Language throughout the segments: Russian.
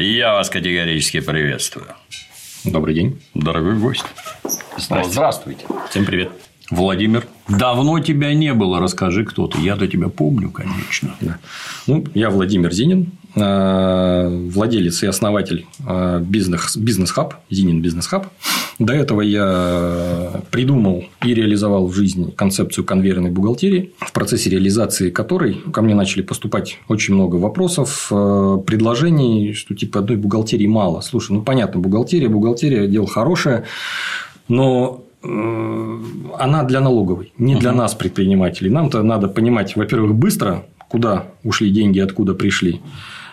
Я вас категорически приветствую. Добрый день, дорогой гость. Здравствуйте. Здравствуйте. Всем привет. Владимир, давно тебя не было, расскажи, кто ты. Я-то тебя помню, конечно. Да. Ну, я Владимир Зинин, э, владелец и основатель э, бизнес, бизнес-хаб, Зинин бизнес-хаб. До этого я придумал и реализовал в жизни концепцию конвейерной бухгалтерии, в процессе реализации которой ко мне начали поступать очень много вопросов, э, предложений, что типа одной бухгалтерии мало. Слушай, ну понятно, бухгалтерия, бухгалтерия – дело хорошее, но она для налоговой, не для нас, предпринимателей. Нам-то надо понимать, во-первых, быстро, куда ушли деньги, откуда пришли.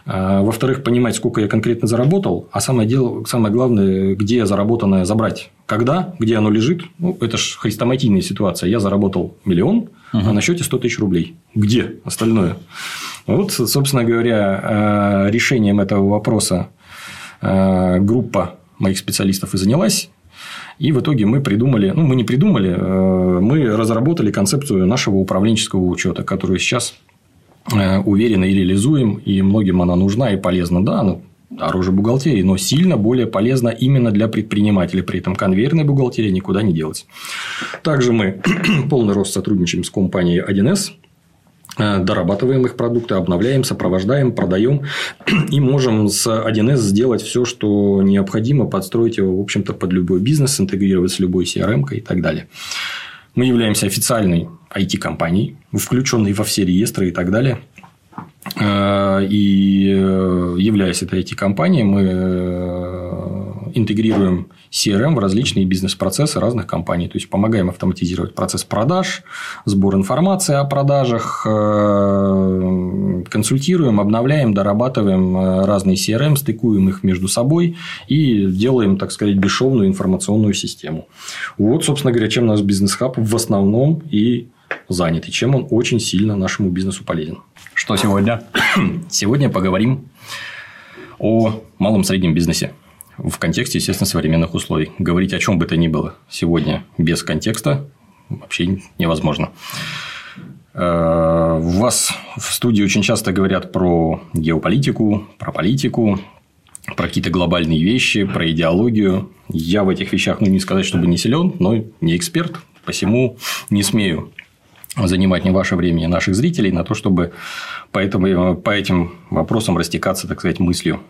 А, во-вторых, понимать, сколько я конкретно заработал, а самое, дело, самое главное, где заработанное забрать. Когда, где оно лежит. Ну, это же хрестоматийная ситуация. Я заработал миллион, угу. а на счете 100 тысяч рублей. Где остальное? Вот, собственно говоря, а, решением этого вопроса группа моих специалистов и занялась. И в итоге мы придумали, ну, мы не придумали, э, мы разработали концепцию нашего управленческого учета, которую сейчас э, уверенно и реализуем, и многим она нужна и полезна. Да, она дороже бухгалтерии, но сильно более полезна именно для предпринимателя. При этом конвейерная бухгалтерия никуда не делась. Также мы полный рост сотрудничаем с компанией 1С, Э, дорабатываем их продукты, обновляем, сопровождаем, продаем и можем с 1С сделать все, что необходимо, подстроить его, в общем-то, под любой бизнес, интегрировать с любой CRM и так далее. Мы являемся официальной IT-компанией, включенной во все реестры и так далее. Э, и э, являясь этой IT-компанией, мы интегрируем CRM в различные бизнес-процессы разных компаний. То есть, помогаем автоматизировать процесс продаж, сбор информации о продажах, э, консультируем, обновляем, дорабатываем э, разные CRM, стыкуем их между собой и делаем, так сказать, бесшовную информационную систему. Вот, собственно говоря, чем наш бизнес-хаб в основном и занят, и чем он очень сильно нашему бизнесу полезен. Что сегодня? Сегодня поговорим о малом среднем бизнесе в контексте, естественно, современных условий. Говорить о чем бы то ни было сегодня без контекста вообще невозможно. Э, у вас в студии очень часто говорят про геополитику, про политику, про какие-то глобальные вещи, про идеологию. Я в этих вещах, ну, не сказать, чтобы не силен, но не эксперт, посему не смею занимать не ваше время, ни наших зрителей на то, чтобы по, по этим вопросам растекаться, так сказать, мыслью.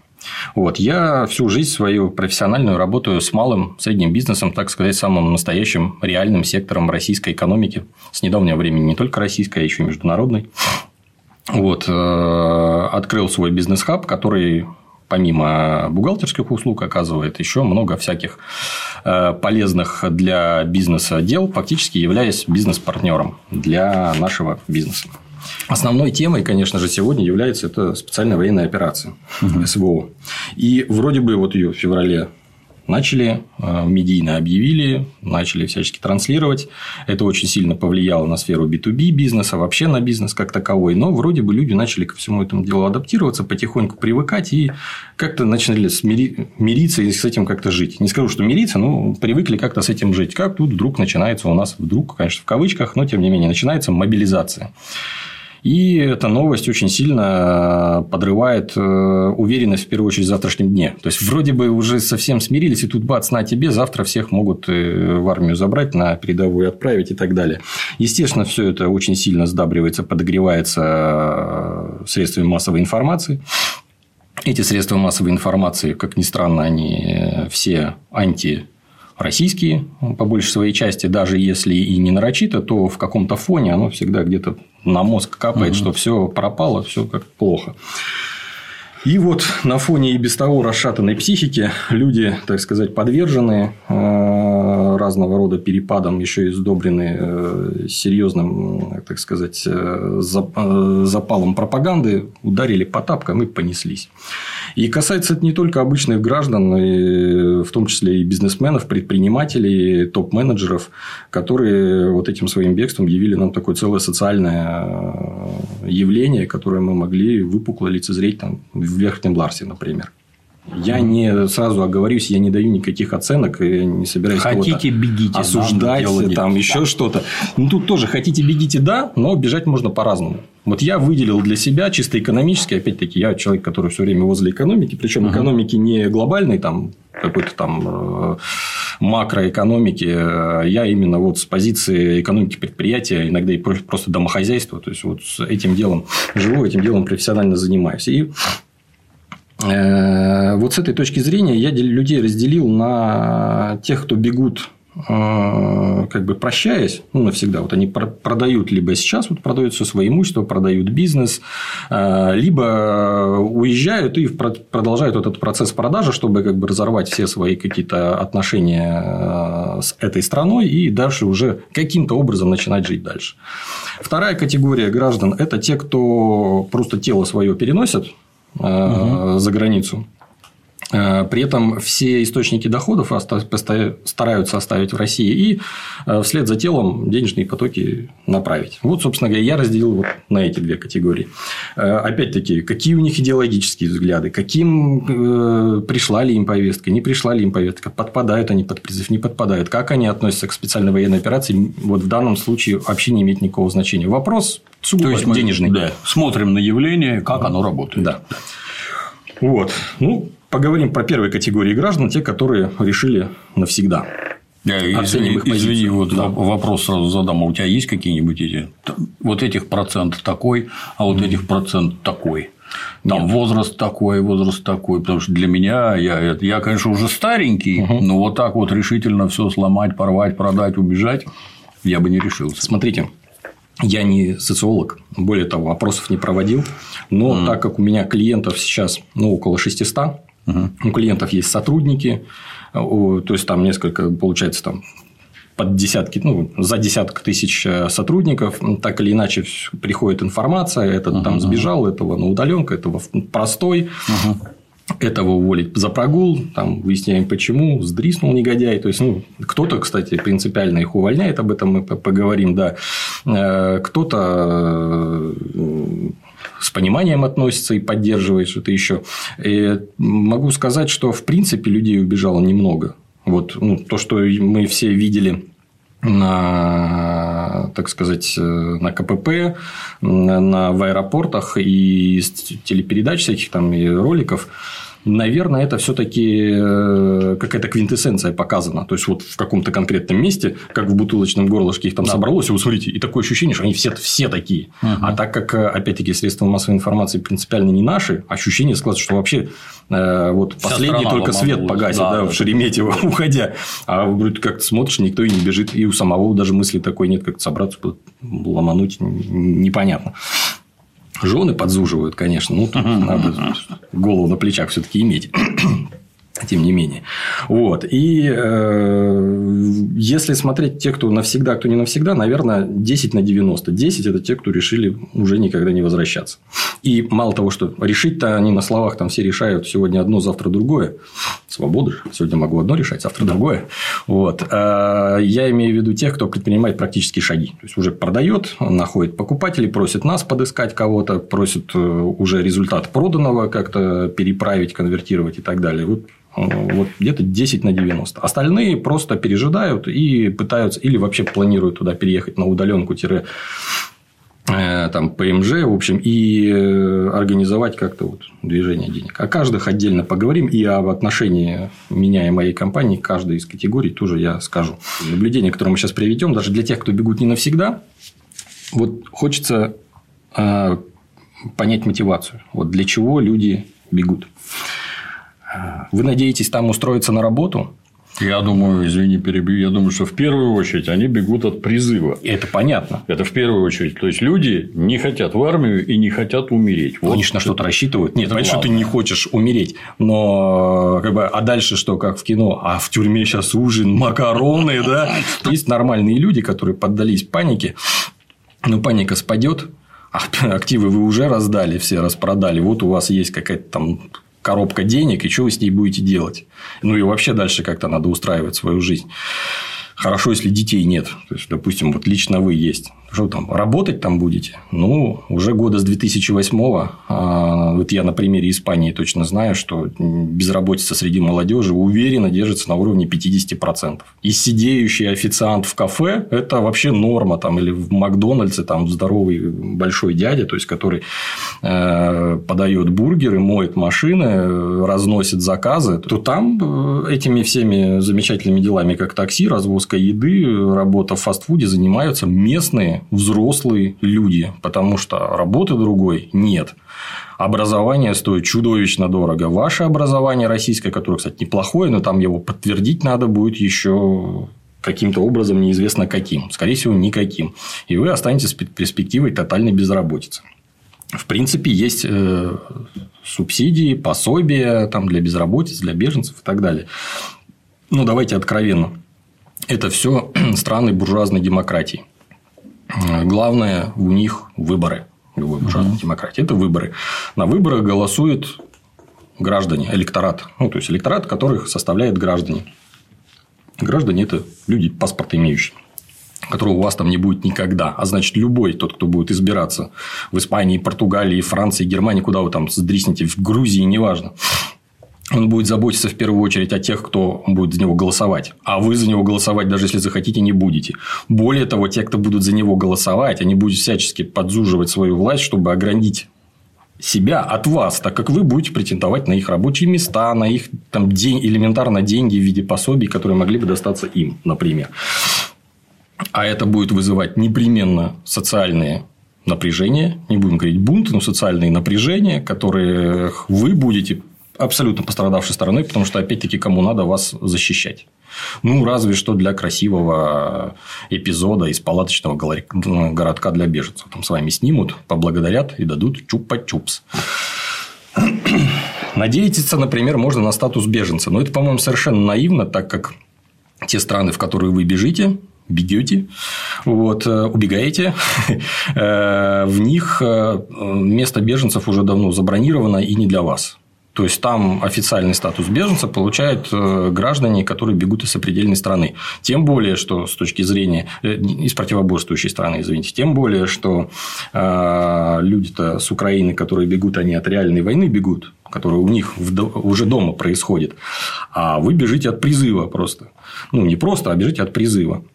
Вот. Я всю жизнь свою профессиональную работаю с малым, средним бизнесом, так сказать, самым настоящим реальным сектором российской экономики. С недавнего времени не только российской, а еще и международной. Вот. Э, открыл свой бизнес-хаб, который помимо бухгалтерских услуг оказывает еще много всяких э, полезных для бизнеса дел, фактически являясь бизнес-партнером для нашего бизнеса. Основной темой, конечно же, сегодня является это специальная военная операция угу. СВО. И вроде бы вот ее в феврале начали, э, медийно объявили, начали всячески транслировать. Это очень сильно повлияло на сферу B2B бизнеса, вообще на бизнес как таковой. Но вроде бы люди начали ко всему этому делу адаптироваться, потихоньку привыкать и как-то начали смири... мириться и с этим как-то жить. Не скажу, что мириться, но привыкли как-то с этим жить. Как тут вдруг начинается у нас, вдруг, конечно, в кавычках, но тем не менее, начинается мобилизация. И эта новость очень сильно подрывает э, уверенность, в первую очередь, в завтрашнем дне. То есть, вроде бы уже совсем смирились, и тут бац, на тебе, завтра всех могут э, в армию забрать, на передовую отправить и так далее. Естественно, все это очень сильно сдабривается, подогревается э, средствами массовой информации. Эти средства массовой информации, как ни странно, они все анти российские, по большей своей части, даже если и не нарочито, то в каком-то фоне оно всегда где-то на мозг капает, угу. что все пропало, все как плохо. И вот на фоне и без того расшатанной психики люди, так сказать, подвержены э, разного рода перепадам, еще и сдобрены э, серьезным, так сказать, э, запалом пропаганды, ударили по тапкам и понеслись. И касается это не только обычных граждан, в том числе и бизнесменов, предпринимателей, топ-менеджеров, которые вот этим своим бегством явили нам такое целое социальное явление, которое мы могли выпукло лицезреть там, в Верхнем Ларсе, например. Я не сразу оговорюсь, я не даю никаких оценок, и не собираюсь хотите бегите, осуждать, да, там да. еще что-то. Ну тут тоже хотите бегите, да, но бежать можно по-разному. Вот я выделил для себя чисто экономически, опять-таки, я человек, который все время возле экономики, причем uh-huh. экономики не глобальной, там какой-то там э, макроэкономики, я именно вот с позиции экономики предприятия, иногда и просто домохозяйства, то есть вот с этим делом живу, этим делом профессионально занимаюсь. И э, вот с этой точки зрения я людей разделил на тех, кто бегут как бы прощаясь, ну, навсегда, вот они продают либо сейчас вот продают все свое имущество, продают бизнес, а, либо уезжают и продолжают этот процесс продажи, чтобы как бы разорвать все свои какие-то отношения с этой страной и дальше уже каким-то образом начинать жить дальше. Вторая категория граждан – это те, кто просто тело свое переносят угу. за границу Э, при этом все источники доходов стараются оставить в России и э, вслед за телом денежные потоки направить. Вот, собственно говоря, я разделил вот на эти две категории. Э, опять-таки, какие у них идеологические взгляды, каким пришла ли им повестка, не пришла ли им повестка, подпадают они под призыв, не подпадают, как они относятся к специальной военной операции, вот в данном случае вообще не имеет никакого значения. Вопрос сугубо То есть денежный. Мы, да, смотрим на явление, как оно работает. Да. Вот. Ну, Поговорим про первые категории граждан, те, которые решили навсегда. Я, извини, извини, вот да. вопрос сразу задам. А у тебя есть какие-нибудь эти вот этих процент такой, а вот mm. этих процент такой? Там Нет. возраст такой, возраст такой, потому что для меня я, я конечно, уже старенький, угу. но вот так вот решительно все сломать, порвать, продать, убежать я бы не решился. Смотрите, я не социолог, более того, опросов не проводил, но mm. так как у меня клиентов сейчас ну, около 600, Угу. У клиентов есть сотрудники, то есть там несколько, получается, там под десятки, ну, за десяток тысяч э, сотрудников, так или иначе приходит информация, этот uh там сбежал, этого на удаленку, этого простой, uh этого уволить за прогул, там выясняем почему, сдриснул негодяй. То есть, ну, кто-то, кстати, принципиально их увольняет, об этом мы поговорим, да. Э, кто-то э, с пониманием относится и поддерживает что-то еще. И могу сказать, что в принципе людей убежало немного. Вот ну, то, что мы все видели на, так сказать, на КПП, на, в аэропортах и телепередач всяких там и роликов, наверное, это все-таки э, какая-то квинтэссенция показана. То есть, вот в каком-то конкретном месте, как в бутылочном горлышке их там да. собралось, и вы смотрите, и такое ощущение, что они все, все такие. Угу. А так как, э, опять-таки, средства массовой информации принципиально не наши, ощущение складывается, что вообще э, вот Вся последний только свет погасит да, да, в Шереметьево, уходя. А вроде как смотришь, никто и не бежит, и у самого даже мысли такой нет, как собраться, ломануть, непонятно. Жены подзуживают, конечно, ну, тут надо голову на плечах все-таки иметь тем не менее. Вот. И э, если смотреть те, кто навсегда, кто не навсегда, наверное, 10 на 90. 10 – это те, кто решили уже никогда не возвращаться. И мало того, что решить-то они на словах там все решают сегодня одно, завтра другое. Свобода же. Сегодня могу одно решать, завтра другое. Вот. А я имею в виду тех, кто предпринимает практические шаги. То есть, уже продает, находит покупателей, просит нас подыскать кого-то, просит э, уже результат проданного как-то переправить, конвертировать и так далее. Вот вот где-то 10 на 90. Остальные просто пережидают и пытаются или вообще планируют туда переехать на удаленку э, там ПМЖ, в общем, и э, организовать как-то вот движение денег. О каждых отдельно поговорим, и об отношении меня и моей компании к каждой из категорий тоже я скажу. Наблюдение, которое мы сейчас приведем, даже для тех, кто бегут не навсегда, вот хочется э, понять мотивацию. Вот для чего люди бегут. Вы надеетесь там устроиться на работу? Я думаю, извини, перебью, я думаю, что в первую очередь они бегут от призыва. Это понятно. Это в первую очередь. То есть, люди не хотят в армию и не хотят умереть. Вот. На что-то рассчитывают. Нет, что ты не хочешь умереть. Но, как бы, а дальше что, как в кино? А в тюрьме сейчас ужин, макароны, да? Есть нормальные люди, которые поддались панике. Но паника спадет, активы вы уже раздали, все распродали. Вот у вас есть какая-то там коробка денег, и что вы с ней будете делать. Ну, и вообще дальше как-то надо устраивать свою жизнь. Хорошо, если детей нет. То есть, допустим, вот лично вы есть. Что там, работать там будете? Ну, уже года с 2008 а, вот я на примере Испании точно знаю, что безработица среди молодежи уверенно держится на уровне 50%. И сидеющий официант в кафе – это вообще норма. Там, или в Макдональдсе там здоровый большой дядя, то есть, который э, подает бургеры, моет машины, разносит заказы, то там э, этими всеми замечательными делами, как такси, развозка еды, работа в фастфуде занимаются местные взрослые люди, потому что работы другой нет. Образование стоит чудовищно дорого. Ваше образование российское, которое, кстати, неплохое, но там его подтвердить надо будет еще каким-то образом неизвестно каким. Скорее всего, никаким. И вы останетесь перспективой тотальной безработицы. В принципе, есть э, субсидии, пособия там, для безработицы, для беженцев и так далее. Ну, давайте откровенно. Это все страны буржуазной демократии. Главное у них выборы. Любой буржуазной угу. демократии. Это выборы. На выборах голосуют граждане, электорат. Ну, то есть, электорат, которых составляет граждане. Граждане – это люди, паспорт имеющие которого у вас там не будет никогда. А значит, любой тот, кто будет избираться в Испании, Португалии, Франции, Германии, куда вы там сдриснете, в Грузии, неважно, он будет заботиться в первую очередь о тех, кто будет за него голосовать. А вы за него голосовать, даже если захотите, не будете. Более того, те, кто будут за него голосовать, они будут всячески подзуживать свою власть, чтобы ограничить себя от вас, так как вы будете претендовать на их рабочие места, на их там, день, элементарно деньги в виде пособий, которые могли бы достаться им, например. А это будет вызывать непременно социальные напряжения, не будем говорить бунты, но социальные напряжения, которые вы будете абсолютно пострадавшей стороной, потому что, опять-таки, кому надо вас защищать. Ну, разве что для красивого эпизода из палаточного городка для беженцев. Там с вами снимут, поблагодарят и дадут чупа-чупс. Надеяться, например, можно на статус беженца. Но это, по-моему, совершенно наивно, так как те страны, в которые вы бежите, бегете, вот, э, убегаете, э, в них э, место беженцев уже давно забронировано и не для вас. То есть там официальный статус беженца получают э, граждане, которые бегут из сопредельной страны. Тем более, что с точки зрения э, из противоборствующей страны, извините, тем более, что э, люди-то с Украины, которые бегут, они от реальной войны бегут, которая у них уже дома происходит, а вы бежите от призыва просто. Ну, не просто, а бежите от призыва.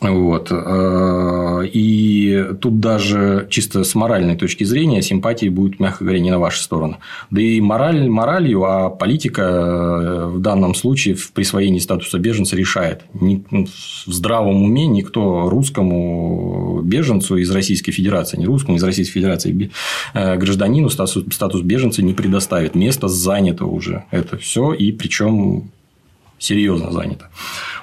Вот. Э, и тут даже чисто с моральной точки зрения симпатии будет, мягко говоря, не на вашу сторону. Да и мораль моралью, а политика э, в данном случае в присвоении статуса беженца решает. Ну, в здравом уме никто русскому беженцу из Российской Федерации, не русскому, из Российской Федерации э, гражданину статус, статус беженца не предоставит. Место занято уже. Это все, и причем серьезно занято.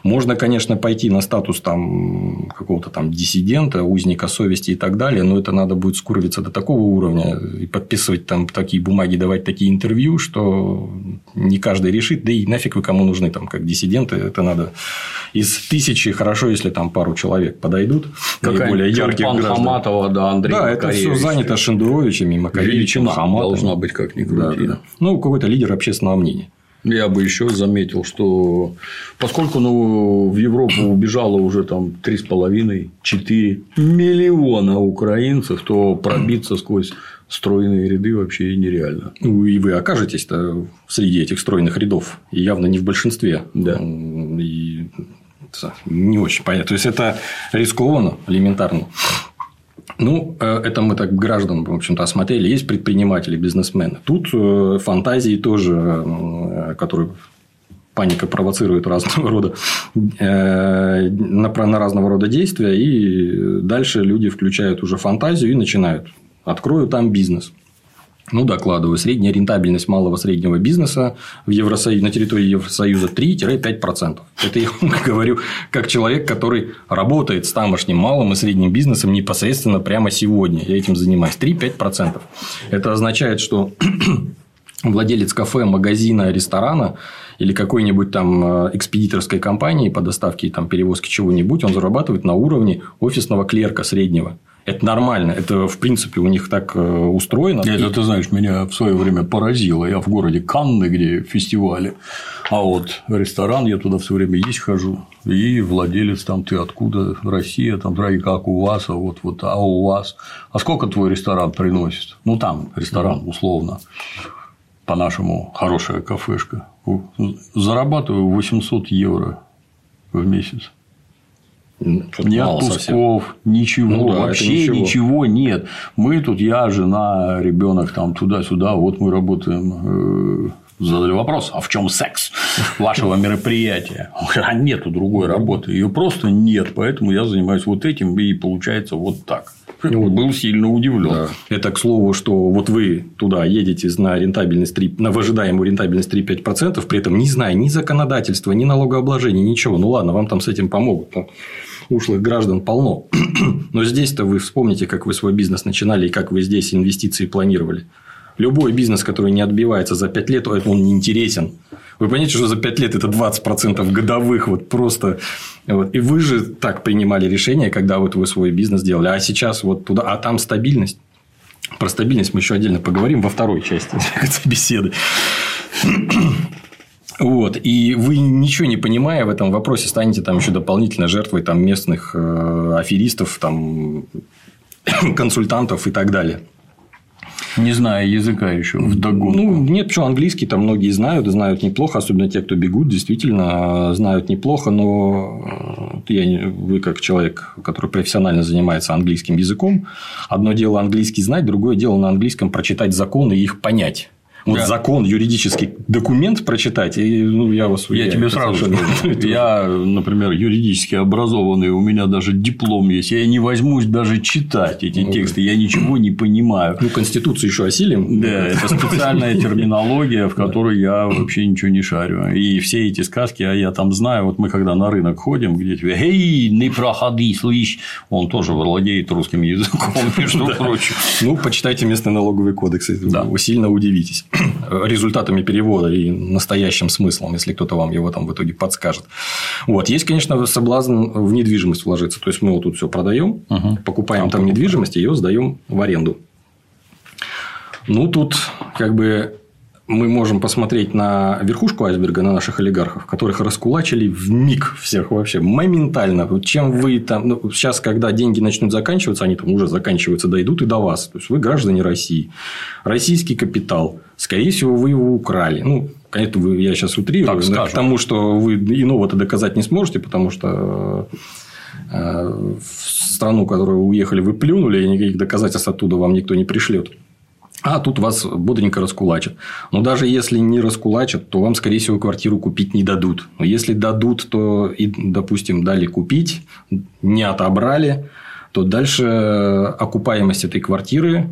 Можно, конечно, пойти на статус там какого-то там диссидента, узника совести и так далее, но это надо будет скуриваться до такого уровня и подписывать там такие бумаги, давать такие интервью, что не каждый решит, да и нафиг вы кому нужны там как диссиденты, это надо из тысячи, хорошо, если там пару человек подойдут, более ярких Пан граждан. Хаматова, да, Андрей Да, это все занято Шендеровичами, Макаревичем, Хаматовым. должна быть как ни крути. Да, да. Ну, какой-то лидер общественного мнения. Я бы еще заметил, что поскольку ну, в Европу убежало уже там 3,5-4 миллиона украинцев, то пробиться сквозь стройные ряды вообще нереально. Ну, и вы окажетесь-то среди этих стройных рядов, и явно не в большинстве. Да. И не очень понятно. То есть, это рискованно, элементарно. Ну, э, это мы так граждан, в общем-то, осмотрели. Есть предприниматели, бизнесмены. Тут э, фантазии тоже, э, которые паника провоцирует разного рода на, на разного рода действия, и дальше люди включают уже фантазию и начинают. Открою там бизнес. Ну, докладываю. Средняя рентабельность малого среднего бизнеса в Евросоюзе, на территории Евросоюза 3-5%. Это я вам говорю как человек, который работает с тамошним малым и средним бизнесом непосредственно прямо сегодня. Я этим занимаюсь. 3-5%. Это означает, что владелец кафе, магазина, ресторана или какой-нибудь там э, экспедиторской компании по доставке и там, перевозке чего-нибудь, он зарабатывает на уровне офисного клерка среднего. Это нормально. Это, в принципе, у них так э, устроено. Это, ты знаешь, меня в свое время поразило. Я в городе Канны, где фестивали. А вот ресторан, я туда все время есть хожу. И владелец там, ты откуда? Россия, там, дорогие, как у вас, а вот, вот, а у вас. А сколько твой ресторан приносит? Ну, там ресторан, условно. По-нашему, хорошая кафешка. Зарабатываю 800 евро в месяц. Ни отпусков, ничего, ну, да, вообще ничего. ничего нет. Мы тут, я, жена, ребенок там туда-сюда, вот мы работаем. Э, задали вопрос, а в чем секс вашего мероприятия? А нету другой работы, ее просто нет, поэтому я занимаюсь вот этим и получается вот так. Ну, был сильно удивлен. Да. Это к слову, что вот вы туда едете на рентабельность 3, на ожидаемую рентабельность 3-5%, при этом не зная ни законодательства, ни налогообложения, ничего. Ну ладно, вам там с этим помогут ушлых граждан полно. Но здесь-то вы вспомните, как вы свой бизнес начинали и как вы здесь инвестиции планировали. Любой бизнес, который не отбивается за 5 лет, он не интересен. Вы понимаете, что за 5 лет это 20% годовых вот просто. Вот. И вы же так принимали решение, когда вот вы свой бизнес делали. А сейчас вот туда, а там стабильность. Про стабильность мы еще отдельно поговорим во второй части беседы. Вот. И вы, ничего не понимая в этом вопросе, станете там еще дополнительно жертвой там, местных э, аферистов, там, консультантов и так далее. Не знаю языка еще в догонку. Ну, нет, почему английский там многие знают, знают неплохо, особенно те, кто бегут, действительно знают неплохо, но э, я, вы как человек, который профессионально занимается английским языком, одно дело английский знать, другое дело на английском прочитать законы и их понять. Вот да. закон, юридический документ прочитать, и ну, я вас Я тебе сразу скажу. Я, например, юридически образованный, у меня даже диплом есть. Я не возьмусь даже читать эти ну, тексты, я ничего не понимаю. Ну, Конституцию еще осилим. Да, это специальная терминология, в которой я вообще ничего не шарю. И все эти сказки, а я там знаю, вот мы когда на рынок ходим, где тебе «Эй, не проходи, слышь!» Он тоже владеет русским языком, между прочим. Ну, почитайте местный налоговый кодекс, вы сильно удивитесь. результатами перевода и настоящим смыслом, если кто-то вам его там в итоге подскажет. Вот. Есть, конечно, соблазн в недвижимость вложиться. То есть, мы вот тут все продаем, угу. покупаем там, там недвижимость, ее сдаем в аренду. Ну, тут как бы мы можем посмотреть на верхушку айсберга, на наших олигархов, которых раскулачили в миг всех вообще, моментально. Чем вы там... Ну, сейчас, когда деньги начнут заканчиваться, они там уже заканчиваются, дойдут и до вас. То есть, вы граждане России. Российский капитал. Скорее всего, вы его украли. Ну, конечно, вы, я сейчас утрирую, к тому, что вы иного-то доказать не сможете, потому что э, в страну, в которую вы уехали, вы плюнули, и никаких доказательств оттуда вам никто не пришлет. А тут вас бодренько раскулачат. Но даже если не раскулачат, то вам, скорее всего, квартиру купить не дадут. Но если дадут, то, и, допустим, дали купить, не отобрали, то дальше окупаемость этой квартиры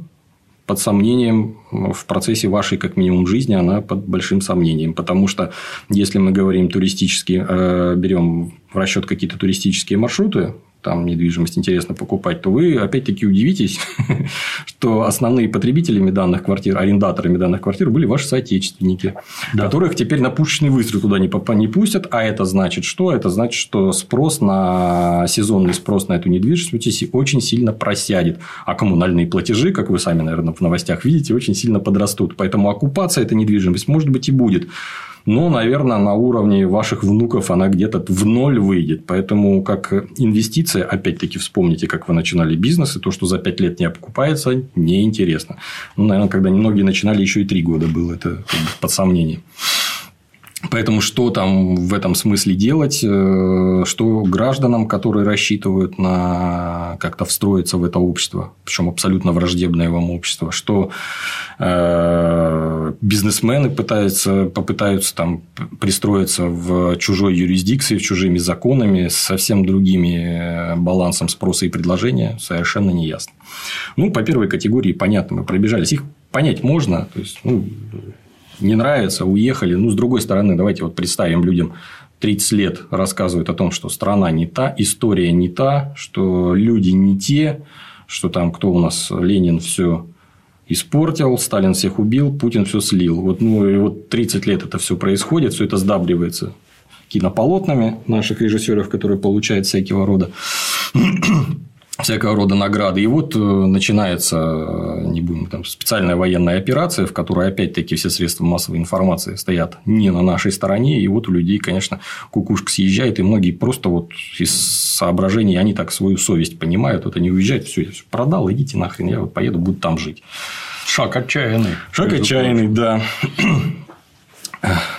под сомнением в процессе вашей, как минимум, жизни, она под большим сомнением. Потому что, если мы говорим туристически, э, берем в расчет какие-то туристические маршруты, там недвижимость интересно покупать, то вы опять-таки удивитесь, что основные потребителями данных квартир, арендаторами данных квартир были ваши соотечественники, да. которых теперь на пушечный выстрел туда не, не пустят. А это значит что? Это значит, что спрос на сезонный спрос на эту недвижимость очень сильно просядет. А коммунальные платежи, как вы сами, наверное, в новостях видите, очень сильно подрастут. Поэтому оккупация этой недвижимости может быть и будет но, наверное, на уровне ваших внуков она где-то в ноль выйдет. Поэтому, как инвестиция, опять-таки, вспомните, как вы начинали бизнес, и то, что за 5 лет не окупается, неинтересно. Ну, наверное, когда многие начинали, еще и 3 года было это под сомнением. Поэтому что там в этом смысле делать, э, что гражданам, которые рассчитывают на как-то встроиться в это общество, причем абсолютно враждебное вам общество, что э, бизнесмены пытаются, попытаются там пристроиться в чужой юрисдикции, в чужими законами, с совсем другими э, балансом спроса и предложения, совершенно не ясно. Ну, по первой категории понятно, мы пробежались. Их понять можно, то есть, ну, не нравится, уехали. Ну, с другой стороны, давайте вот представим людям 30 лет рассказывают о том, что страна не та, история не та, что люди не те, что там кто у нас Ленин все испортил, Сталин всех убил, Путин все слил. Вот, ну, и вот 30 лет это все происходит, все это сдабривается кинополотнами наших режиссеров, которые получают всякого рода всякого рода награды. И вот э, начинается э, не будем, там, специальная военная операция, в которой опять-таки все средства массовой информации стоят не на нашей стороне. И вот у людей, конечно, кукушка съезжает, и многие просто вот из соображений, они так свою совесть понимают, вот они уезжают, все, я все продал, идите нахрен, я вот поеду, буду там жить. Шаг отчаянный. Шаг отчаянный, да.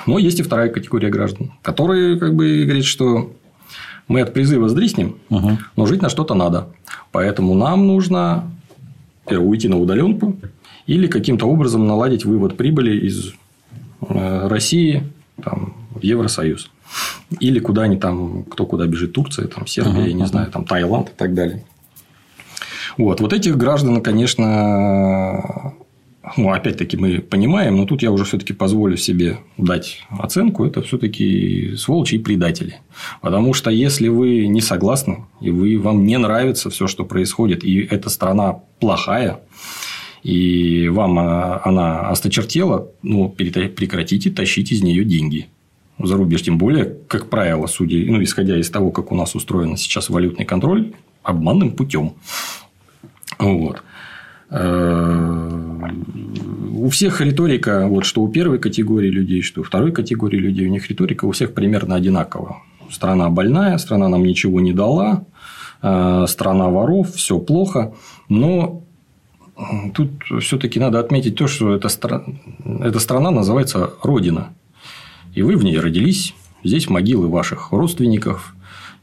Но есть и вторая категория граждан, которые как бы говорят, что мы от призыва сдриснем, угу. но жить на что-то надо. Поэтому нам нужно уйти на удаленку или каким-то образом наладить вывод прибыли из э, России там, в Евросоюз. Или куда они там, кто куда бежит, Турция, там, Сербия, uh-huh, я не uh-huh. знаю, там, Таиланд и так далее. Вот, вот этих граждан, конечно, ну, опять-таки мы понимаем, но тут я уже все-таки позволю себе дать оценку, это все-таки сволочи и предатели. Потому что если вы не согласны, и вы, вам не нравится все, что происходит, и эта страна плохая, и вам она осточертела, ну, прекратите тащить из нее деньги за рубеж. Тем более, как правило, судя, ну, исходя из того, как у нас устроен сейчас валютный контроль, обманным путем. Вот. Э, у всех риторика, вот что у первой категории людей, что у второй категории людей, у них риторика у всех примерно одинакова. Страна больная, страна нам ничего не дала, э, страна воров, все плохо. Но тут все-таки надо отметить то, что эта, стра... эта страна называется Родина. И вы в ней родились. Здесь могилы ваших родственников,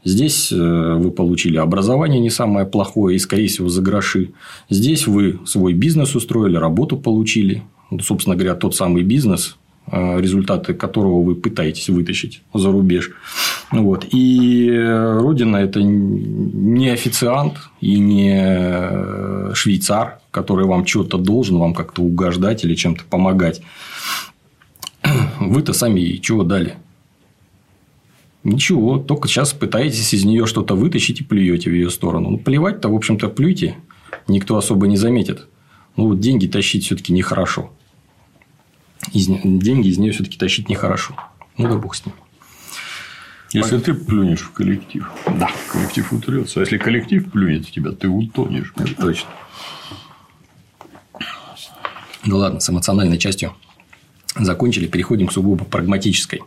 Здесь э, вы получили образование не самое плохое и, скорее всего, за гроши. Здесь вы свой бизнес устроили, работу получили. Собственно говоря, тот самый бизнес, э, результаты которого вы пытаетесь вытащить за рубеж. Вот. И Родина – это не официант и не швейцар, который вам что-то должен, вам как-то угождать или чем-то помогать. Вы-то сами чего дали? Ничего, только сейчас пытаетесь из нее что-то вытащить и плюете в ее сторону. Ну, плевать-то, в общем-то, плюйте, никто особо не заметит. Ну, вот деньги тащить все-таки нехорошо. Из... Деньги из нее все-таки тащить нехорошо. Ну, да бог с ним. Если ты плюнешь в коллектив, да. коллектив утрется. А если коллектив плюнет в тебя, ты утонешь. Точно. Ну ладно, с эмоциональной частью закончили. Переходим к сугубо прагматической.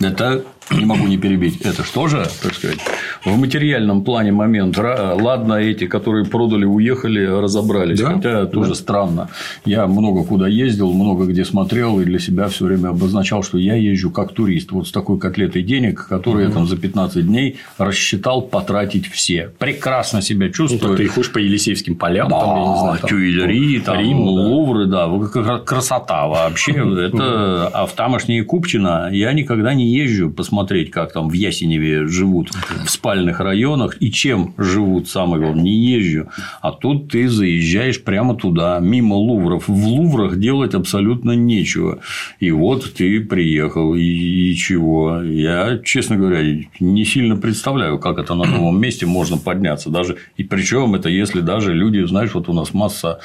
Это не могу не перебить. Это что же, так сказать, в материальном плане момент. Ладно, эти, которые продали, уехали, разобрались. Да? Хотя тоже да. странно. Я много куда ездил, много где смотрел, и для себя все время обозначал, что я езжу как турист. Вот с такой котлетой денег, которые угу. я там за 15 дней рассчитал потратить все. Прекрасно себя чувствую. Ну, ты ходишь по Елисеевским полям, да, там, я не знаю, там, Тюильри, там, Рим, Лувры, да. да. Красота вообще. Это а в тамошние Купчино я никогда не езжу посмотреть как там в Ясеневе живут в спальных районах и чем живут, самое главное, не езжу. А тут ты заезжаешь прямо туда, мимо Лувров. В Луврах делать абсолютно нечего. И вот ты приехал, и, чего? Я, честно говоря, не сильно представляю, как это на новом месте можно подняться. Даже и причем это если даже люди, знаешь, вот у нас масса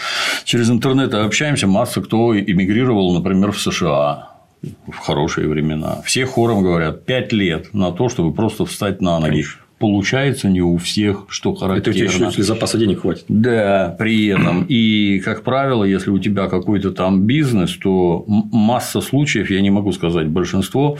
через интернет общаемся, масса кто эмигрировал, например, в США в хорошие времена. Все хором говорят, пять лет на то, чтобы просто встать на ноги. Конечно. Получается не у всех, что характерно. Это еще если запаса денег хватит. Да, при этом. И, как правило, если у тебя какой-то там бизнес, то масса случаев, я не могу сказать большинство,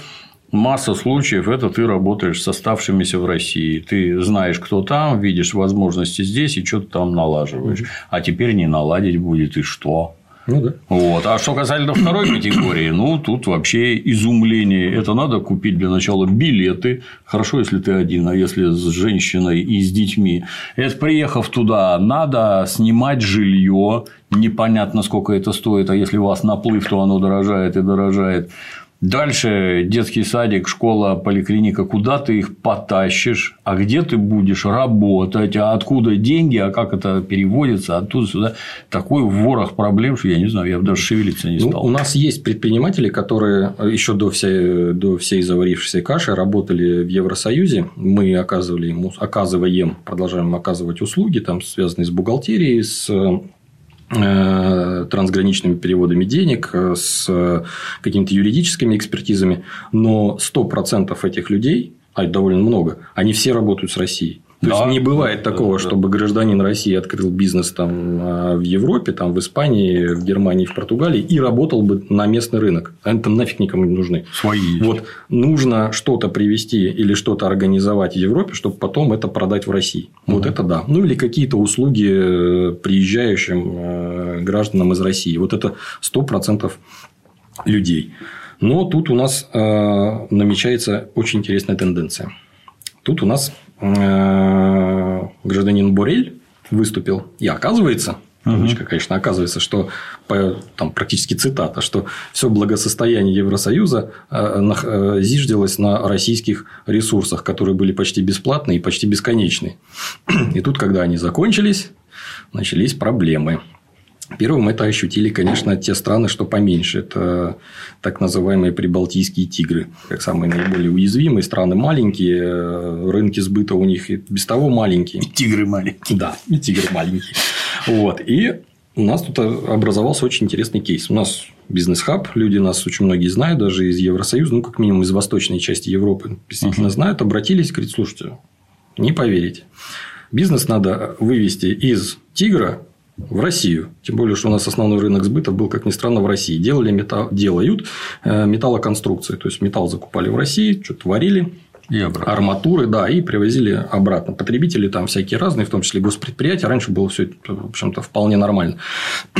Масса случаев – это ты работаешь с оставшимися в России. Ты знаешь, кто там, видишь возможности здесь и что-то там налаживаешь. А теперь не наладить будет, и что? Ну да. Вот. А что касательно второй категории, ну тут вообще изумление. Это надо купить для начала билеты. Хорошо, если ты один, а если с женщиной и с детьми. Это приехав туда, надо снимать жилье. Непонятно, сколько это стоит, а если у вас наплыв, то оно дорожает и дорожает. Дальше детский садик, школа, поликлиника, куда ты их потащишь, а где ты будешь работать, а откуда деньги, а как это переводится оттуда сюда. Такой ворох проблем, что я не знаю, я бы даже шевелиться не ну, стал. Ну, у нас есть предприниматели, которые еще до всей, до всей заварившейся каши работали в Евросоюзе. Мы оказывали ему, оказываем, продолжаем оказывать услуги, там, связанные с бухгалтерией, с трансграничными переводами денег, э, с какими-то юридическими экспертизами, но 100% этих людей, а это довольно много, они все работают с Россией. То да, есть не бывает да, такого, да, чтобы гражданин России открыл бизнес там а, в Европе, там в Испании, в Германии, в Португалии и работал бы на местный рынок. Они там нафиг никому не нужны. Свои. Вот нужно что-то привести или что-то организовать в Европе, чтобы потом это продать в России. Угу. Вот это да. Ну или какие-то услуги э, приезжающим э, гражданам из России. Вот это сто процентов людей. Но тут у нас э, намечается очень интересная тенденция. Тут у нас гражданин Борель выступил, и оказывается, Кавычка, конечно, оказывается, что там практически цитата, что все благосостояние Евросоюза э, э, зиждилось на российских ресурсах, которые были почти бесплатные и почти бесконечные. И тут, когда они закончились, начались проблемы. Первым это ощутили, конечно, те страны, что поменьше. Это так называемые прибалтийские тигры, как самые наиболее уязвимые. Страны маленькие, э, рынки сбыта у них и без того маленькие. И тигры маленькие. Да, и тигры маленькие. Вот. И у нас тут образовался очень интересный кейс. У нас бизнес-хаб, люди нас очень многие знают, даже из Евросоюза, ну, как минимум из восточной части Европы, действительно uh-huh. знают, обратились, говорят, слушайте, не поверите. Бизнес надо вывести из тигра в Россию. Тем более, что у нас основной рынок сбыта был, как ни странно, в России. Делали металл, делают э, металлоконструкции. То есть, металл закупали в России, что-то варили, и обратно. арматуры, да, и привозили обратно. Потребители там всякие разные, в том числе госпредприятия. Раньше было все в общем-то, вполне нормально.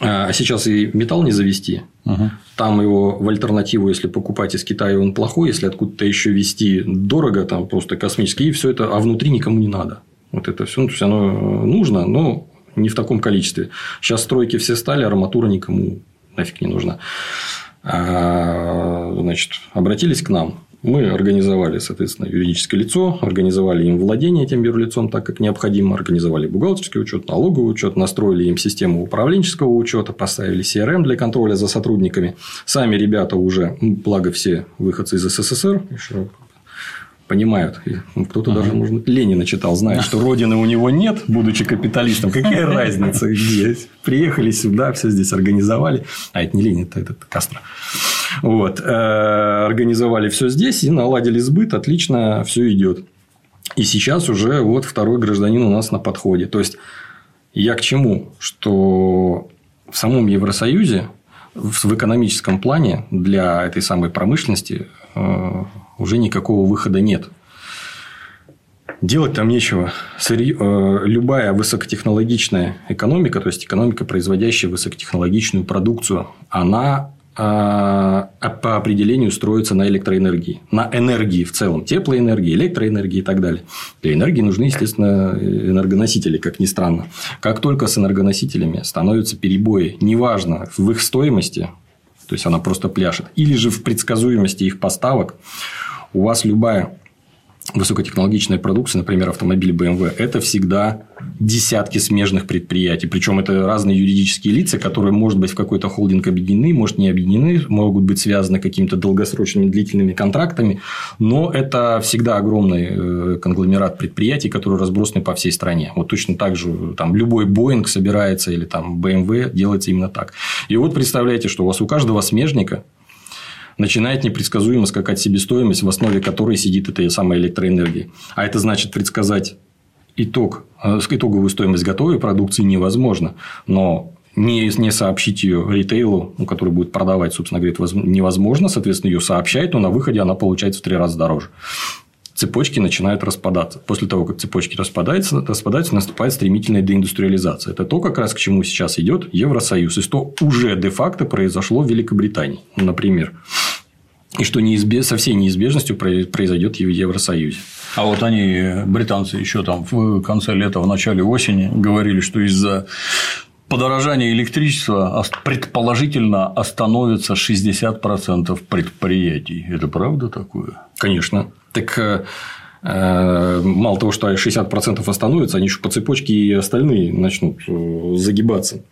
А сейчас и металл не завести. Угу. Там его в альтернативу, если покупать из Китая, он плохой, если откуда-то еще вести дорого, там просто космический, и все это, а внутри никому не надо. Вот это все, ну, то есть оно нужно, но не в таком количестве. Сейчас стройки все стали, арматура никому нафиг не нужна. А, значит, обратились к нам. Мы организовали, соответственно, юридическое лицо, организовали им владение этим юрлицом так, как необходимо, организовали бухгалтерский учет, налоговый учет, настроили им систему управленческого учета, поставили CRM для контроля за сотрудниками. Сами ребята уже, благо все выходцы из СССР, еще понимают. Кто-то ага. даже, может Ленина читал, знает, что родины у него нет, будучи капиталистом. Какая разница здесь? Приехали сюда, все здесь организовали. А это не Ленин, это, это Кастро. Вот. Э, организовали все здесь и наладили сбыт. Отлично все идет. И сейчас уже вот второй гражданин у нас на подходе. То есть, я к чему? Что в самом Евросоюзе в экономическом плане для этой самой промышленности уже никакого выхода нет. Делать там нечего. Э, любая высокотехнологичная экономика, то есть экономика, производящая высокотехнологичную продукцию, она а, по определению строится на электроэнергии, на энергии в целом, теплоэнергии, электроэнергии и так далее. Для энергии нужны, естественно, энергоносители, как ни странно. Как только с энергоносителями становятся перебои, неважно в их стоимости, то есть она просто пляшет, или же в предсказуемости их поставок, у вас любая высокотехнологичная продукция, например, автомобили BMW, это всегда десятки смежных предприятий. Причем это разные юридические лица, которые, может быть, в какой-то холдинг объединены, может, не объединены, могут быть связаны какими-то долгосрочными длительными контрактами. Но это всегда огромный э, конгломерат предприятий, которые разбросаны по всей стране. Вот точно так же там любой Boeing собирается или там BMW делается именно так. И вот представляете, что у вас у каждого смежника начинает непредсказуемо скакать себестоимость, в основе которой сидит эта самая электроэнергия. А это значит предсказать итог, э, итоговую стоимость готовой продукции невозможно, но не, не сообщить ее ритейлу, ну, который будет продавать, собственно говоря, невозможно, соответственно, ее сообщает, но на выходе она получается в три раза дороже. Цепочки начинают распадаться. После того, как цепочки распадаются, распадаются, наступает стремительная деиндустриализация. Это то, как раз к чему сейчас идет Евросоюз. И что уже де-факто произошло в Великобритании, например и что неизбеж... со всей неизбежностью произойдет в Евросоюзе. А вот они, британцы, еще там в конце лета, в начале осени говорили, что из-за подорожания электричества предположительно остановится 60% предприятий. Это правда такое? Конечно. Так э, э, мало того, что 60% остановятся, они еще по цепочке и остальные начнут э, загибаться.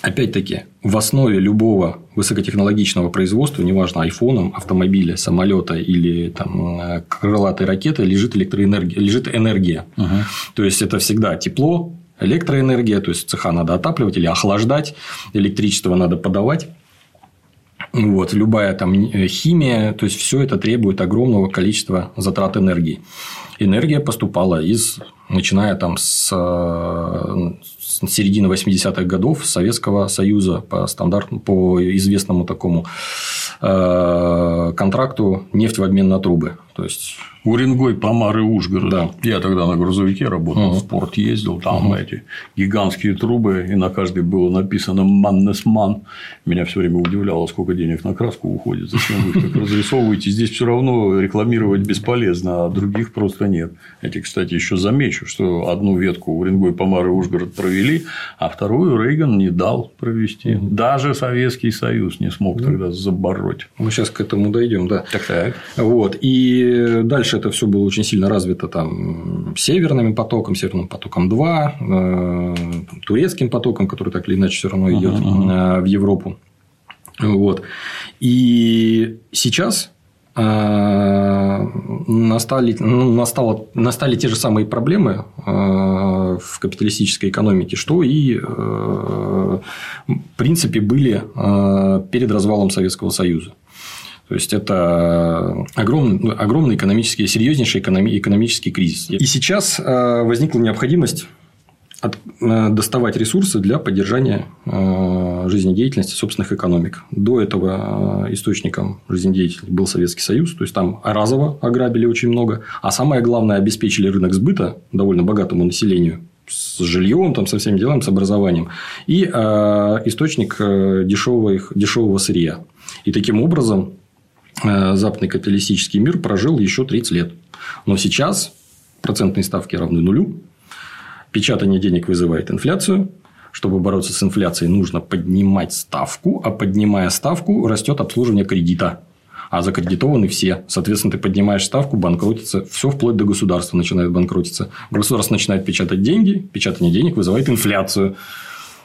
Опять-таки, в основе любого высокотехнологичного производства, неважно, айфоном, автомобиля, самолета или там, крылатой ракеты, лежит электроэнергия, лежит энергия. Угу. То есть, это всегда тепло, электроэнергия, то есть цеха надо отапливать или охлаждать, электричество надо подавать. Вот, любая там химия, то есть все это требует огромного количества затрат энергии. Энергия поступала из, начиная там с, с середины 80-х годов Советского Союза по стандарту, по известному такому э, контракту нефть в обмен на трубы. То есть Уренгой, Помар и Ужгород. Да. Я тогда на грузовике работал, угу. в порт ездил, там угу. эти гигантские трубы, и на каждой было написано «Маннесман». Меня все время удивляло, сколько денег на краску уходит, зачем вы их так разрисовываете. Здесь все равно рекламировать бесполезно, а других просто нет. Эти, кстати, еще замечу, что одну ветку Уренгой, Помар и Ужгород провели, а вторую Рейган не дал провести. Угу. Даже Советский Союз не смог тогда забороть. Мы сейчас к этому дойдем, да. Так, так. Вот. И дальше это все было очень сильно развито там северным потоком, северным потоком 2, э, турецким потоком, который так или иначе все равно идет uh-huh. в Европу. Вот. И сейчас э, настали, ну, настало, настали те же самые проблемы в капиталистической экономике, что и в принципе были перед развалом Советского Союза. То есть это огромный, огромный экономический, серьезнейший экономический кризис. И сейчас э, возникла необходимость от, э, доставать ресурсы для поддержания э, жизнедеятельности собственных экономик. До этого источником жизнедеятельности был Советский Союз, то есть там разово ограбили очень много, а самое главное обеспечили рынок сбыта довольно богатому населению с жильем, там, со всеми делами, с образованием, и э, источник дешевого, дешевого сырья. И таким образом Э, западный капиталистический мир прожил еще 30 лет. Но сейчас процентные ставки равны нулю, печатание денег вызывает инфляцию, чтобы бороться с инфляцией, нужно поднимать ставку, а поднимая ставку, растет обслуживание кредита. А закредитованы все. Соответственно, ты поднимаешь ставку, банкротится. Все вплоть до государства начинает банкротиться. Государство начинает печатать деньги, печатание денег вызывает инфляцию.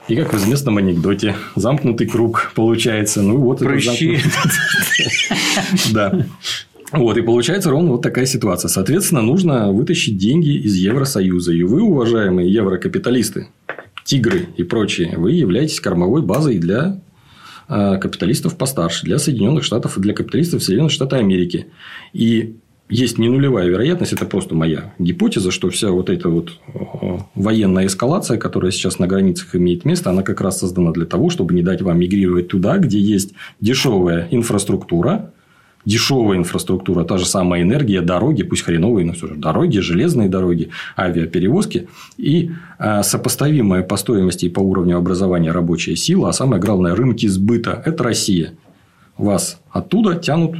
И как в известном анекдоте, замкнутый круг получается. Ну, вот Прыщи. Да. Вот, и получается ровно вот такая ситуация. Соответственно, нужно вытащить деньги из Евросоюза. И вы, уважаемые еврокапиталисты, тигры и прочие, вы являетесь кормовой базой для э, капиталистов постарше, для Соединенных Штатов и для капиталистов Соединенных Штатов Америки. И есть не нулевая вероятность, это просто моя гипотеза, что вся вот эта вот э, военная эскалация, которая сейчас на границах имеет место, она как раз создана для того, чтобы не дать вам мигрировать туда, где есть дешевая инфраструктура, дешевая инфраструктура, та же самая энергия, дороги, пусть хреновые, но все же дороги, железные дороги, авиаперевозки. И э, сопоставимая по стоимости и по уровню образования рабочая сила, а самое главное, рынки сбыта – это Россия. Вас оттуда тянут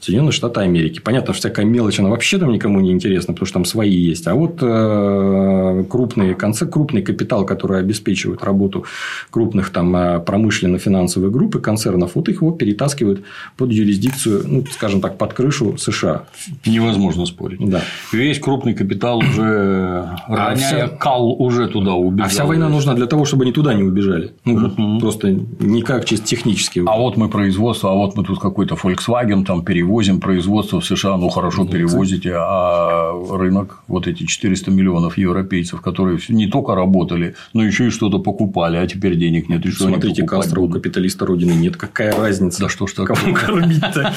Соединенные Штаты Америки. Понятно, что всякая мелочь, она вообще там никому не интересна, потому что там свои есть. А вот э, крупные конце, крупный капитал, который обеспечивает работу крупных там э, промышленно-финансовых групп и концернов, вот их вот перетаскивают под юрисдикцию, ну, скажем так, под крышу США. Невозможно спорить. Да. Весь крупный капитал уже, а вся... кал уже туда убежал. А вся война нужна для того, чтобы они туда не убежали. Ну. Просто никак чисто технически. А вот мы производство, а вот мы тут какой-то Volkswagen там перевозим перевозим производство в США, ну хорошо перевозите, а рынок, вот эти 400 миллионов европейцев, которые не только работали, но еще и что-то покупали, а теперь денег нет. И что Смотрите, Кастро у капиталиста Родины нет. Какая разница? Да что ж такое? Кому кормить-то?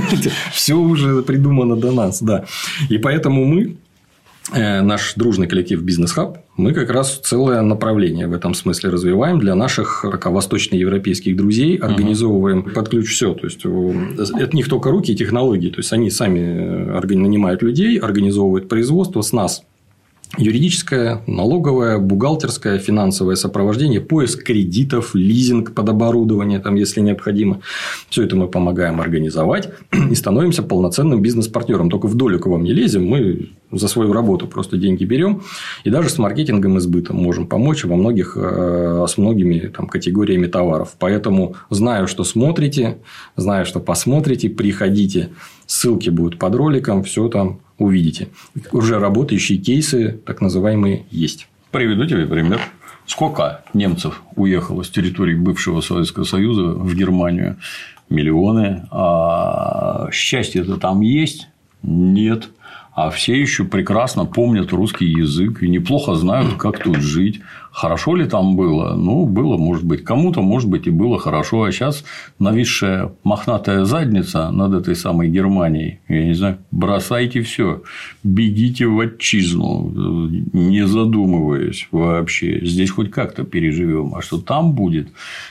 Все уже придумано до нас, да. И поэтому мы наш дружный коллектив Бизнес Хаб, мы как раз целое направление в этом смысле развиваем для наших восточноевропейских друзей, организовываем uh-huh. под ключ все. То есть, это не только руки и технологии. То есть, они сами э, нанимают людей, организовывают производство с нас юридическое, налоговое, бухгалтерское, финансовое сопровождение, поиск кредитов, лизинг под оборудование, там, если необходимо. Все это мы помогаем организовать и становимся полноценным бизнес-партнером. Только в долю к вам не лезем, мы за свою работу просто деньги берем. И даже с маркетингом и сбытом можем помочь во многих, э, с многими там, категориями товаров. Поэтому знаю, что смотрите, знаю, что посмотрите, приходите. Ссылки будут под роликом, все там увидите. Уже работающие кейсы, так называемые, есть. Приведу тебе пример. Сколько немцев уехало с территории бывшего Советского Союза в Германию? Миллионы. А счастье-то там есть? Нет. А все еще прекрасно помнят русский язык и неплохо знают, как тут жить. Хорошо ли там было? Ну, было, может быть, кому-то, может быть, и было хорошо. А сейчас нависшая мохнатая задница над этой самой Германией, я не знаю, бросайте все, бегите в отчизну, не задумываясь вообще. Здесь хоть как-то переживем, а что там будет?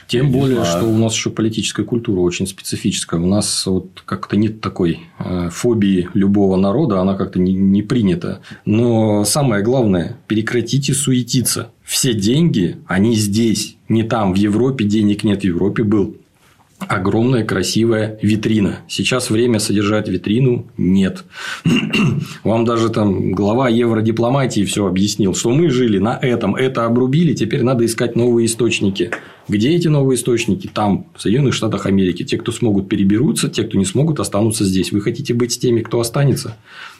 Тем более, знаю. что у нас еще политическая культура очень специфическая. У нас вот как-то нет такой э, фобии любого народа, она как-то не, не принята. Но самое главное, прекратите суетиться все деньги, они здесь, не там, в Европе денег нет, в Европе был огромная красивая витрина. Сейчас время содержать витрину нет. Вам даже там глава евродипломатии все объяснил, что мы жили на этом, это обрубили, теперь надо искать новые источники. Где эти новые источники? Там, в Соединенных Штатах Америки. Те, кто смогут, переберутся, те, кто не смогут, останутся здесь. Вы хотите быть с теми, кто останется?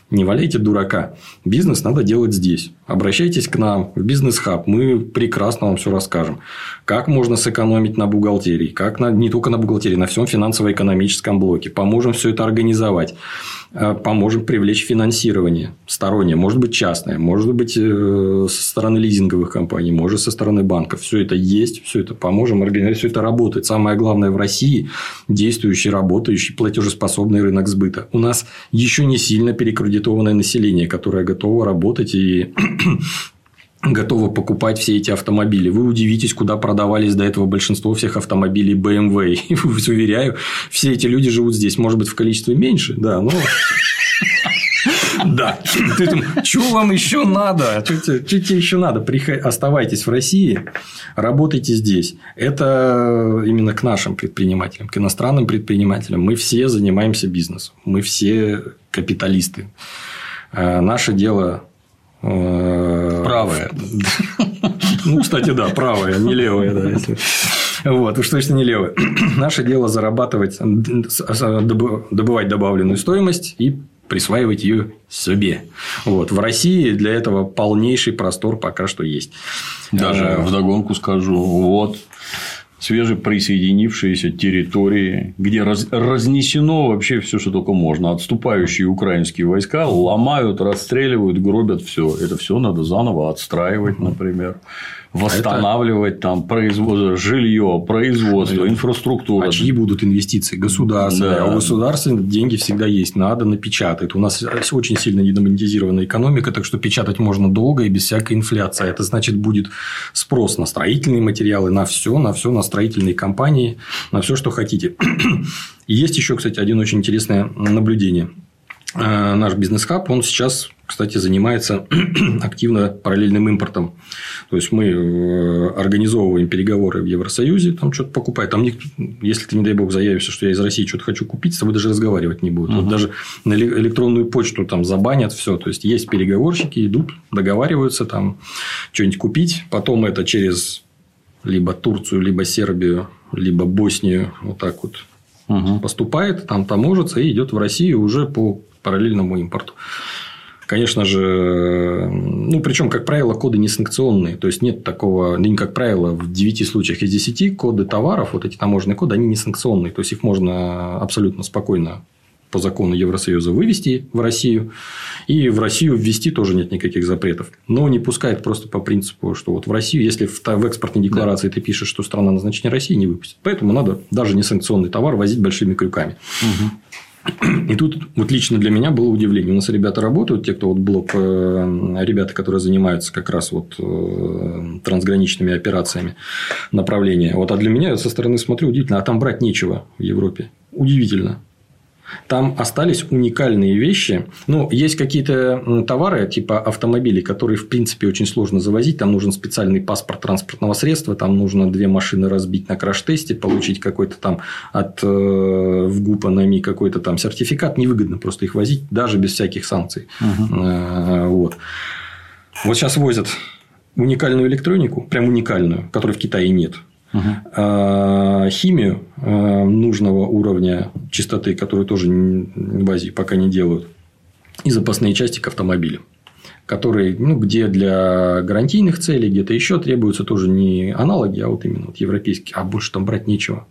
Не валяйте дурака. Бизнес надо делать здесь. Обращайтесь к нам в бизнес-хаб. Мы прекрасно вам все расскажем. Как можно сэкономить на бухгалтерии. Как на, не только на бухгалтерии, на всем финансово-экономическом блоке. Поможем все это организовать. Э, поможем привлечь финансирование стороннее, может быть частное, может быть э, со стороны лизинговых компаний, может со стороны банков. Все это есть, все это поможем организовать, все это работает. Самое главное в России действующий, работающий, платежеспособный рынок сбыта. У нас еще не сильно перекредитованное население, которое готово работать и готовы покупать все эти автомобили. Вы удивитесь, куда продавались до этого большинство всех автомобилей BMW. И, уверяю, все эти люди живут здесь. Может быть, в количестве меньше, да, но... Да. Что вам еще надо? Что тебе еще надо? Оставайтесь в России, работайте здесь. Это именно к нашим предпринимателям, к иностранным предпринимателям. Мы все занимаемся бизнесом. Мы все капиталисты. Э, наше дело правая. Ну, кстати, да, правая, не левая, да, если. Вот, уж точно не левая. Наше дело зарабатывать, добывать добавленную стоимость и присваивать ее себе. Вот. В России для этого полнейший простор пока что есть. Даже а... в догонку скажу, вот свежеприсоединившиеся территории, где раз, разнесено вообще все, что только можно. Отступающие украинские войска ломают, расстреливают, гробят все. Это все надо заново отстраивать, например восстанавливать это... там производство, жилье, производство, это... инфраструктуру. А чьи будут инвестиции? Государственные. Да. А у государства деньги всегда есть. Надо напечатать. У нас очень сильно недомонетизированная экономика, так что печатать можно долго и без всякой инфляции. Это значит, будет спрос на строительные материалы, на все, на все, на строительные компании, на все, что хотите. И есть еще, кстати, один очень интересное наблюдение. Э, наш бизнес-хаб, он сейчас, кстати, занимается активно параллельным импортом. То есть, мы э, организовываем переговоры в Евросоюзе, там что-то покупать. Там, если ты, не дай бог, заявишься, что я из России что-то хочу купить, с тобой даже разговаривать не будут. Угу. Вот даже на электронную почту там забанят все. То есть, есть переговорщики, идут, договариваются там что-нибудь купить. Потом это через либо Турцию, либо Сербию, либо Боснию вот так вот угу. поступает, там таможится и идет в Россию уже по параллельному импорту. Конечно же, ну, причем, как правило, коды не санкционные. То есть, нет такого, ну, как правило, в 9 случаях из 10 коды товаров, вот эти таможенные коды, они не санкционные. То есть, их можно абсолютно спокойно по закону Евросоюза вывести в Россию. И в Россию ввести тоже нет никаких запретов. Но не пускает просто по принципу, что вот в Россию, если в экспортной декларации да. ты пишешь, что страна назначения России, не выпустит. Поэтому надо даже не санкционный товар возить большими крюками. Угу. И тут вот лично для меня было удивление. У нас ребята работают, те, кто вот блок, э, ребята, которые занимаются как раз вот э, трансграничными операциями направления. Вот, а для меня я со стороны смотрю удивительно, а там брать нечего в Европе. Удивительно. Там остались уникальные вещи. Ну, есть какие-то товары, типа автомобилей, которые, в принципе, очень сложно завозить. Там нужен специальный паспорт транспортного средства, там нужно две машины разбить на краш-тесте, получить какой-то там от э, в ГУПа НАМИ какой-то там сертификат. Невыгодно просто их возить, даже без всяких санкций. Угу. Вот. Вот сейчас возят уникальную электронику, прям уникальную, которой в Китае нет. Угу. Химию а, нужного уровня чистоты, которую тоже в Азии пока не делают, и запасные части к автомобилю которые, ну, где для гарантийных целей, где-то еще требуются тоже не аналоги, а вот именно вот европейские, а больше там брать нечего.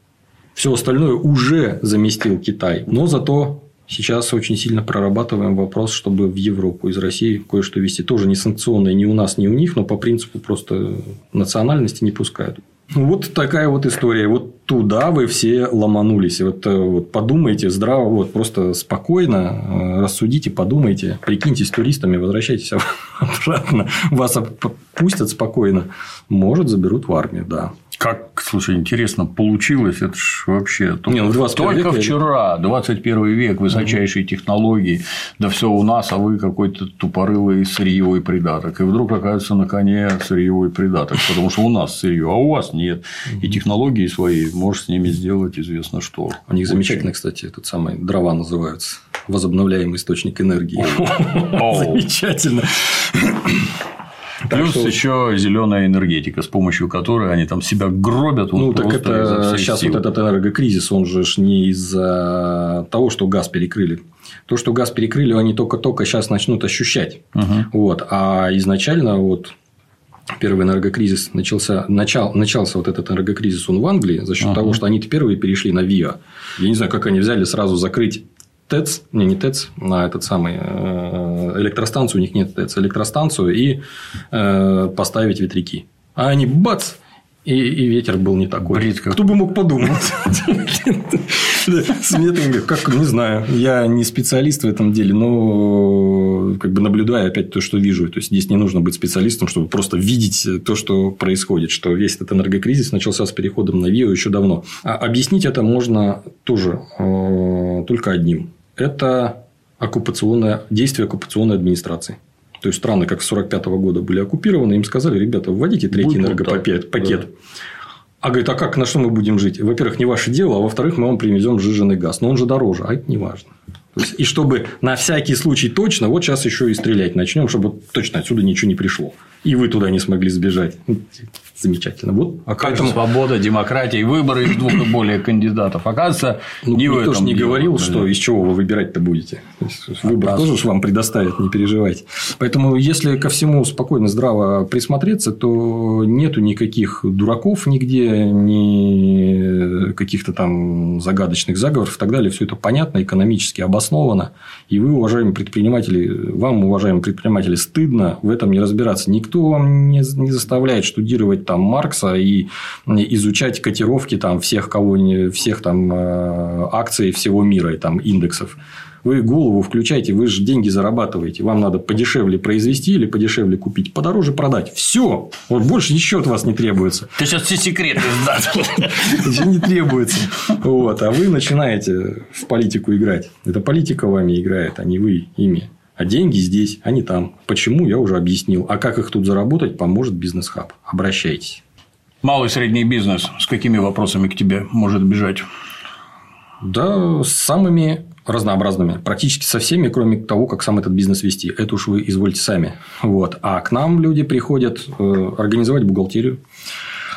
Все остальное уже заместил Китай, но зато Сейчас очень сильно прорабатываем вопрос, чтобы в Европу из России кое-что вести. Тоже не санкционное ни у нас, ни у них, но по принципу просто национальности не пускают. Вот такая вот история. Вот туда вы все ломанулись. Вот, э, вот подумайте здраво, вот просто спокойно э, рассудите, подумайте, прикиньтесь туристами, возвращайтесь обратно. Вас пустят спокойно. Может, заберут в армию, да. Как, слушай, интересно, получилось, это ж вообще Не, ну, только век, вчера, 21 век, высочайшие угу. технологии, да все у нас, а вы какой-то тупорылый сырьевой придаток. И вдруг оказывается на коне сырьевой придаток, потому что у нас сырье, а у вас нет. И технологии свои можешь с ними сделать известно что. У них замечательно, кстати, этот самый дрова называются. Возобновляемый источник энергии. Замечательно. Плюс что... еще зеленая энергетика, с помощью которой они там себя гробят. Ну, так это сейчас сил. вот этот энергокризис, он же не из-за того, что газ перекрыли. То, что газ перекрыли, они только-только сейчас начнут ощущать. Угу. Вот. А изначально вот первый энергокризис начался, начал, начался вот этот энергокризис он в Англии за счет uh того, что они первые перешли на ВИА. Я не знаю, как они взяли сразу закрыть ТЭЦ, не, не ТЭЦ, а этот самый э, электростанцию, у них нет ТЭЦ, электростанцию и э, поставить ветряки. А они бац, и, и ветер был не такой. Брит Кто бы мог подумать? Как, не знаю. Я не специалист в этом деле, но как бы наблюдаю опять то, что вижу. То есть, здесь не нужно быть специалистом, чтобы просто видеть то, что происходит. Что весь этот энергокризис начался с переходом на ВИО еще давно. А объяснить это можно тоже э, только одним это оккупационное, действие оккупационной администрации. То есть страны, как с 1945 года были оккупированы, им сказали, ребята, вводите третий Будет энергопакет. Пакет. Да. А говорит, а как, на что мы будем жить? Во-первых, не ваше дело, а во-вторых, мы вам привезем сжиженный газ. Но он же дороже, а это не важно. есть, и чтобы на всякий случай точно, вот сейчас еще и стрелять начнем, чтобы точно отсюда ничего не пришло. И вы туда не смогли сбежать замечательно. Вот, а как поэтому... свобода, демократия и выборы из двух и более кандидатов? Оказывается, ну, не в этом. Не говорил, что из чего вы выбирать-то будете. Выбор а, тоже вам предоставят, не переживайте. Поэтому, если ко всему спокойно, здраво присмотреться, то нету никаких дураков нигде, ни каких-то там загадочных заговоров и так далее. Все это понятно, экономически обосновано. И вы, уважаемые предприниматели, вам, уважаемые предприниматели, стыдно в этом не разбираться. Никто вам не заставляет штудировать там Маркса и изучать котировки там всех кого всех там э, акций всего мира и там индексов. Вы голову включаете, вы же деньги зарабатываете. Вам надо подешевле произвести или подешевле купить, подороже продать. Все. Вот больше ничего от вас не требуется. Ты сейчас все секреты. Ничего не требуется. Вот. А вы начинаете в политику играть. Это политика вами играет, а не вы ими. А деньги здесь, а не там. Почему, я уже объяснил. А как их тут заработать, поможет бизнес-хаб. Обращайтесь. Малый и средний бизнес с какими вопросами к тебе может бежать? Да, с самыми разнообразными. Практически со всеми, кроме того, как сам этот бизнес вести. Это уж вы извольте сами. Вот. А к нам люди приходят э, организовать бухгалтерию,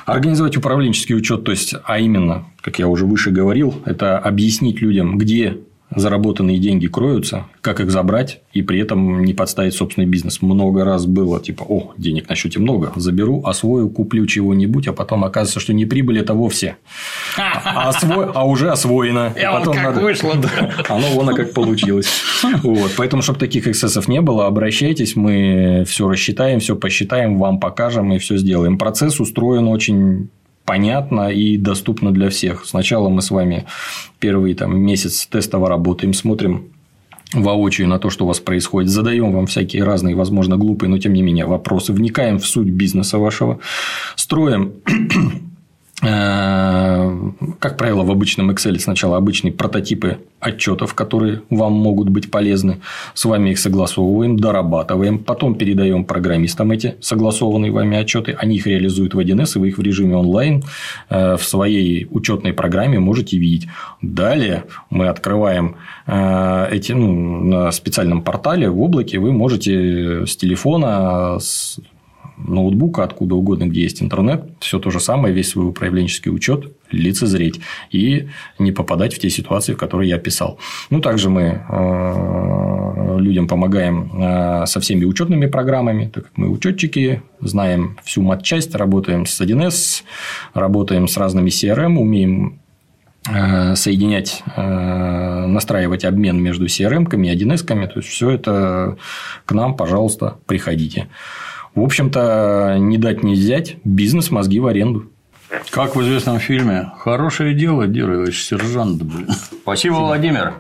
организовать управленческий учет, то есть, а именно, как я уже выше говорил, это объяснить людям, где заработанные деньги кроются, как их забрать и при этом не подставить собственный бизнес. Много раз было типа, о, денег на счете много, заберу, освою, куплю чего-нибудь, а потом оказывается, что не прибыль это вовсе, а, осво... а уже освоено. И потом как надо... вышло. Оно вон как получилось. Вот. Поэтому, чтобы таких эксцессов не было, обращайтесь, мы все рассчитаем, все посчитаем, вам покажем и все сделаем. Процесс устроен очень понятно и доступно для всех. Сначала мы с вами первый там, месяц тестово работаем, смотрим воочию на то, что у вас происходит, задаем вам всякие разные, возможно, глупые, но тем не менее вопросы, вникаем в суть бизнеса вашего, строим как правило, в обычном Excel сначала обычные прототипы отчетов, которые вам могут быть полезны. С вами их согласовываем, дорабатываем, потом передаем программистам эти согласованные вами отчеты. Они их реализуют в 1С, и вы их в режиме онлайн э, в своей учетной программе можете видеть. Далее мы открываем э, эти ну, на специальном портале в облаке. Вы можете с телефона, с ноутбука, откуда угодно, где есть интернет, все то же самое, весь свой управленческий учет лицезреть и не попадать в те ситуации, в которые я описал. Ну, также мы э, людям помогаем э, со всеми учетными программами, так как мы учетчики, знаем всю матчасть, работаем с 1С, работаем с разными CRM, умеем э, соединять, настраивать обмен между CRM-ками и 1С-ками. То есть, все это к нам, пожалуйста, приходите. В общем-то, не дать не взять, бизнес мозги в аренду. Как в известном фильме, хорошее дело делаешь, сержант, блин. Спасибо, Владимир.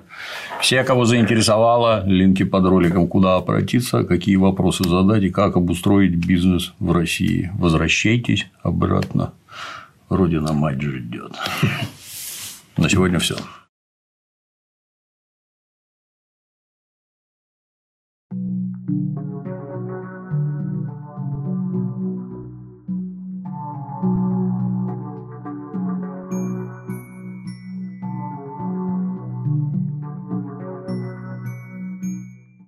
Все, кого заинтересовало, линки под роликом, куда обратиться, какие вопросы задать и как обустроить бизнес в России. Возвращайтесь обратно. Родина мать ждет. На сегодня все.